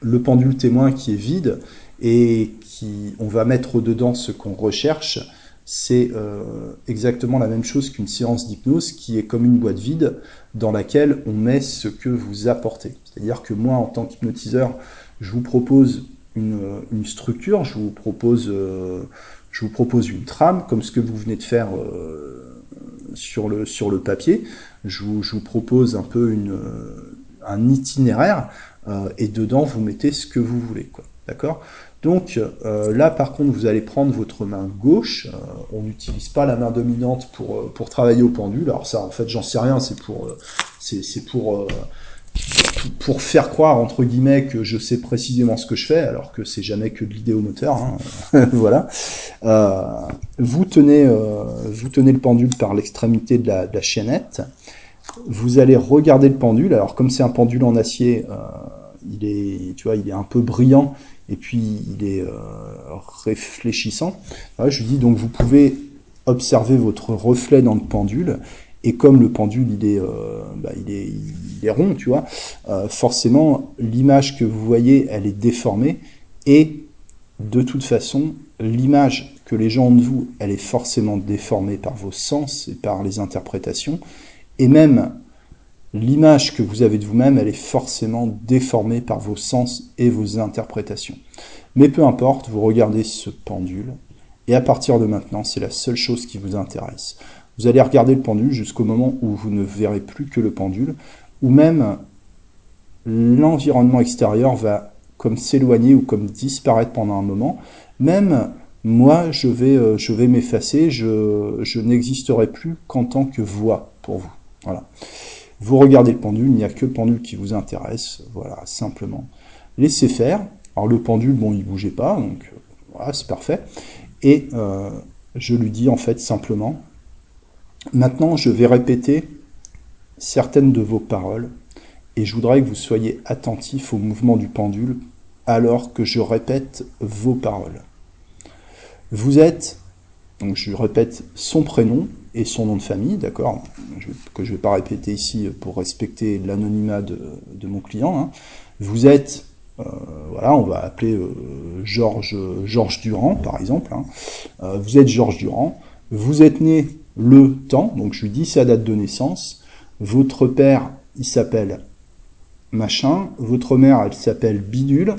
le pendule témoin qui est vide et qui on va mettre dedans ce qu'on recherche, c'est euh, exactement la même chose qu'une séance d'hypnose qui est comme une boîte vide dans laquelle on met ce que vous apportez. C'est-à-dire que moi, en tant qu'hypnotiseur, je vous propose une, une, structure, je vous propose euh, je vous propose une trame, comme ce que vous venez de faire euh, sur, le, sur le papier. Je vous, je vous propose un peu une, euh, un itinéraire, euh, et dedans, vous mettez ce que vous voulez. quoi. D'accord? Donc là, par contre, vous allez prendre votre main gauche. on n'utilise pas la main dominante pour, pour travailler au pendule. Alors ça, en fait, j'en sais rien. C'est pour, c'est pour pour faire croire entre guillemets que je sais précisément ce que je fais, alors que c'est jamais que de l'idéomoteur. Hein. [LAUGHS] voilà. Euh, vous tenez, euh, vous tenez le pendule par l'extrémité de la, chaînette. Vous allez regarder le pendule. Alors comme c'est un pendule en acier, euh, il est, tu vois, il est un peu brillant et puis il est euh, réfléchissant. Voilà, je dis donc vous pouvez observer votre reflet dans le pendule et comme le pendule, il est, euh, bah, il est, il est rond, tu vois, forcément, l'image que vous voyez, elle est déformée. Et de toute façon, l'image que les gens ont de vous, elle est forcément déformée par vos sens et par les interprétations. Et même l'image que vous avez de vous-même, elle est forcément déformée par vos sens et vos interprétations. Mais peu importe, vous regardez ce pendule, et à partir de maintenant, c'est la seule chose qui vous intéresse. Vous allez regarder le pendule jusqu'au moment où vous ne verrez plus que le pendule, ou même l'environnement extérieur va comme s'éloigner ou comme disparaître pendant un moment. Même moi, je vais, euh, je vais m'effacer, je, je n'existerai plus qu'en tant que voix pour vous. Voilà. Vous regardez le pendule, il n'y a que le pendule qui vous intéresse. Voilà, simplement. Laissez faire. Alors le pendule, bon, il bougeait pas, donc voilà, c'est parfait. Et euh, je lui dis en fait simplement, Maintenant, je vais répéter certaines de vos paroles et je voudrais que vous soyez attentifs au mouvement du pendule alors que je répète vos paroles. Vous êtes, donc je répète son prénom et son nom de famille, d'accord, que je ne vais pas répéter ici pour respecter l'anonymat de, mon client. Hein. Vous êtes, euh, voilà, on va appeler euh, Georges Georges Durand, par exemple. Hein. Euh, vous êtes Georges Durand. Vous êtes né le temps, donc je lui dis sa date de naissance, votre père, il s'appelle machin, votre mère, elle s'appelle bidule,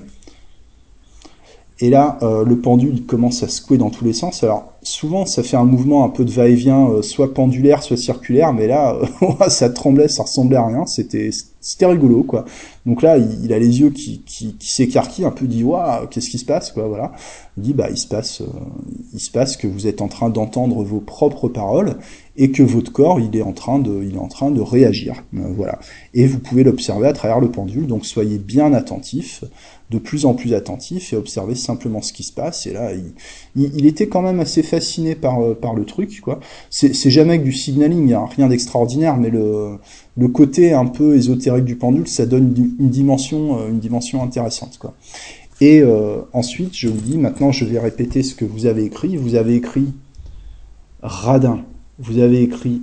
Et là, euh, le pendule il commence à secouer dans tous les sens. Alors souvent, ça fait un mouvement un peu de va-et-vient, euh, soit pendulaire, soit circulaire, mais là, euh, [LAUGHS] ça tremblait, ça ressemblait à rien. C'était c'était rigolo, quoi. Donc là, il, a les yeux qui, qui, qui s'écarquillent, un peu dit waouh, qu'est-ce qui se passe, quoi. Voilà. Il dit bah il se passe, il se passe que vous êtes en train d'entendre vos propres paroles et que votre corps il est en train de, il est en train de réagir. voilà. Et vous pouvez l'observer à travers le pendule. Donc soyez bien attentifs de plus en plus attentif et observer simplement ce qui se passe. Et là, il, il, était quand même assez fasciné par, euh, par le truc, quoi. C'est jamais que du signaling, a rien d'extraordinaire, mais le, le côté un peu ésotérique du pendule, ça donne une dimension, euh, une dimension intéressante, quoi. Et euh, ensuite, je vous dis, maintenant, je vais répéter ce que vous avez écrit. Vous avez écrit radin, vous avez écrit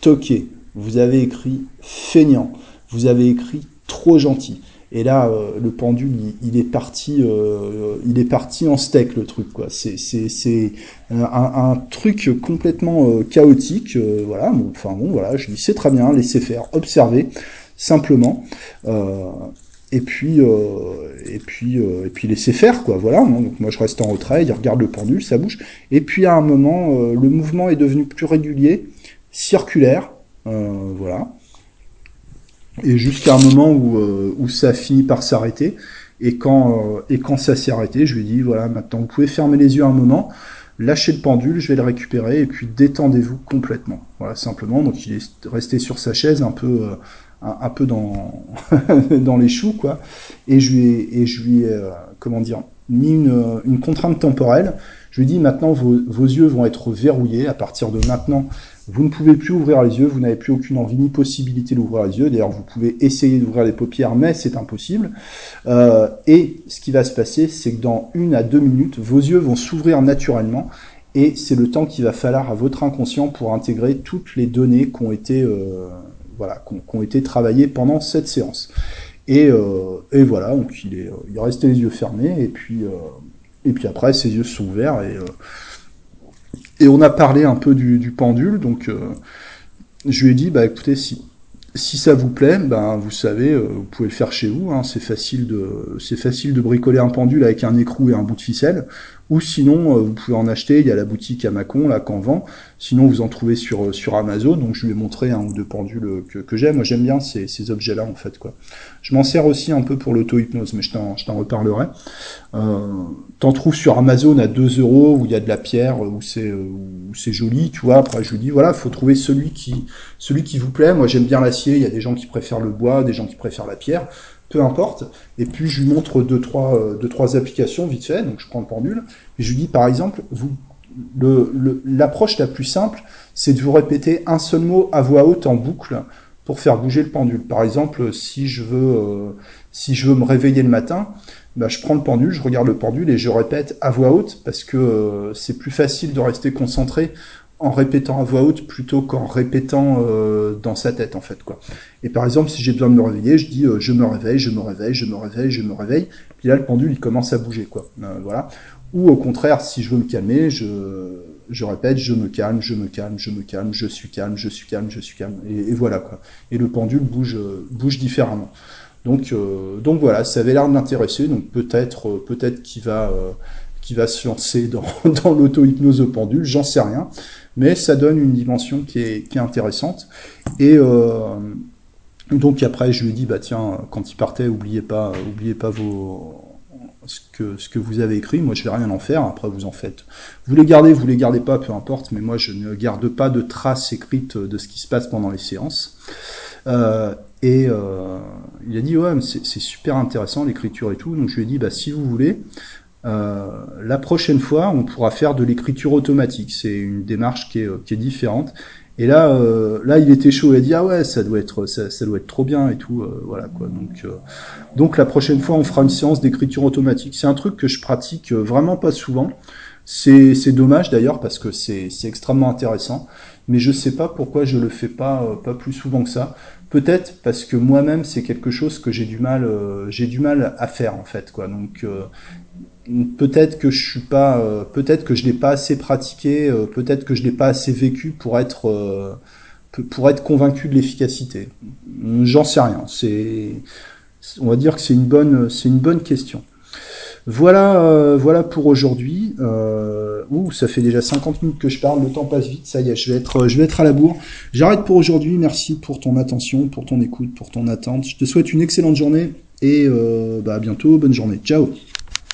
toqué, vous avez écrit feignant, vous avez écrit trop gentil. Et là, euh, le pendule, il, est parti, euh, il est parti en steak le truc quoi. C'est c'est un, un, truc complètement euh, chaotique. voilà. enfin bon, voilà. Je dis c'est très bien, laissez faire, observez simplement. et puis et puis et puis laissez faire quoi. Voilà. Donc moi je reste en retrait, il regarde le pendule, ça bouge. Et puis à un moment, le mouvement est devenu plus régulier, circulaire. voilà et jusqu'à un moment où, euh, où ça finit par s'arrêter. Et quand, euh, et quand ça s'est arrêté, je lui ai dit, voilà, maintenant vous pouvez fermer les yeux un moment, lâchez le pendule, je vais le récupérer, et puis détendez-vous complètement. Voilà, simplement. Donc il est resté sur sa chaise un peu, euh, un, peu dans, [LAUGHS] dans les choux, quoi. Et je lui ai, et je lui ai comment dire, mis une, une contrainte temporelle. Je lui ai dit, maintenant vos, vos yeux vont être verrouillés. À partir de maintenant, vous ne pouvez plus ouvrir les yeux, vous n'avez plus aucune envie ni possibilité d'ouvrir les yeux. D'ailleurs, vous pouvez essayer d'ouvrir les paupières, mais c'est impossible. Euh, et ce qui va se passer, c'est que dans une à deux minutes, vos yeux vont s'ouvrir naturellement. Et c'est le temps qu'il va falloir à votre inconscient pour intégrer toutes les données qui ont été, euh, voilà, été travaillées pendant cette séance. Et, euh, et voilà, donc il est, il est resté les yeux fermés, et puis, et puis après, ses yeux sont ouverts, et et on a parlé un peu du, pendule, donc euh, je lui ai dit, bah écoutez, si, ça vous plaît, ben vous savez, euh, vous pouvez le faire chez vous. Hein, c'est facile de bricoler un pendule avec un écrou et un bout de ficelle. Ou sinon, euh, vous pouvez en acheter. Il y a la boutique à Macon là qu'en vend. Sinon, vous en trouvez sur euh, sur Amazon. Donc, je lui ai montré un ou deux pendules que, que j'aime. Moi, j'aime bien ces, ces objets-là en fait quoi. Je m'en sers aussi un peu pour l'auto-hypnose, mais je t'en reparlerai. Euh, T'en trouves sur Amazon à 2 euros où il y a de la pierre, où c'est où c'est joli, tu vois. Après, je lui dis voilà, faut trouver celui qui celui qui vous plaît. Moi, j'aime bien l'acier. Il y a des gens qui préfèrent le bois, des gens qui préfèrent la pierre peu importe. Et puis je lui montre deux trois, euh, deux, trois applications vite fait, donc je prends le pendule, et je lui dis par exemple, vous, l'approche la plus simple, c'est de vous répéter un seul mot à voix haute en boucle pour faire bouger le pendule. Par exemple, si je veux, euh, si je veux me réveiller le matin, bah, je prends le pendule, je regarde le pendule et je répète à voix haute parce que euh, c'est plus facile de rester concentré en répétant à voix haute plutôt qu'en répétant euh, dans sa tête en fait quoi. Et par exemple si j'ai besoin de me réveiller, je dis euh, je me réveille, je me réveille, je me réveille, je me réveille. Puis là le pendule il commence à bouger quoi. Euh, voilà. Ou au contraire si je veux me calmer, je je répète je me calme, je me calme, je me calme, je suis calme, je suis calme, je suis calme. Et, voilà quoi. Et le pendule bouge bouge différemment. Donc donc voilà, ça avait l'air de m'intéresser. Donc peut-être peut-être qu'il va qui va se lancer dans, [LAUGHS] dans l'auto-hypnose au pendule, j'en sais rien mais ça donne une dimension qui est, qui est intéressante. Et euh, donc après, je lui ai dit, bah tiens, quand il partait, oubliez pas, oubliez pas vos ce que, ce que vous avez écrit, moi je vais rien en faire, après vous en faites. Vous les gardez, vous les gardez pas, peu importe, mais moi je ne garde pas de traces écrites de ce qui se passe pendant les séances. Euh, et euh, il a dit ouais, c'est super intéressant l'écriture et tout, donc je lui ai dit bah si vous voulez, euh, la prochaine fois, on pourra faire de l'écriture automatique. C'est une démarche qui est, qui est différente. Et là, euh, là, il était chaud. Il a dit ah ouais, ça doit être, ça, doit être trop bien et tout. Euh, voilà quoi. Donc, donc la prochaine fois, on fera une séance d'écriture automatique. C'est un truc que je pratique vraiment pas souvent. C'est, dommage d'ailleurs parce que c'est, extrêmement intéressant. Mais je sais pas pourquoi je le fais pas, pas plus souvent que ça. Peut-être parce que moi-même c'est quelque chose que j'ai du mal, j'ai du mal à faire en fait quoi. Donc peut-être que je suis pas, euh, peut-être que je l'ai pas assez pratiqué, euh, peut-être que je l'ai pas assez vécu pour être, euh, pour être convaincu de l'efficacité. J'en sais rien. C'est, on va dire que c'est une bonne, question. Voilà, pour aujourd'hui. Ouh, ça fait déjà 50 minutes que je parle, le temps passe vite, ça y est, je vais être, à la bourre. J'arrête pour aujourd'hui, merci pour ton attention, pour ton écoute, pour ton attente. Je te souhaite une excellente journée et bah, à bientôt, bonne journée. Ciao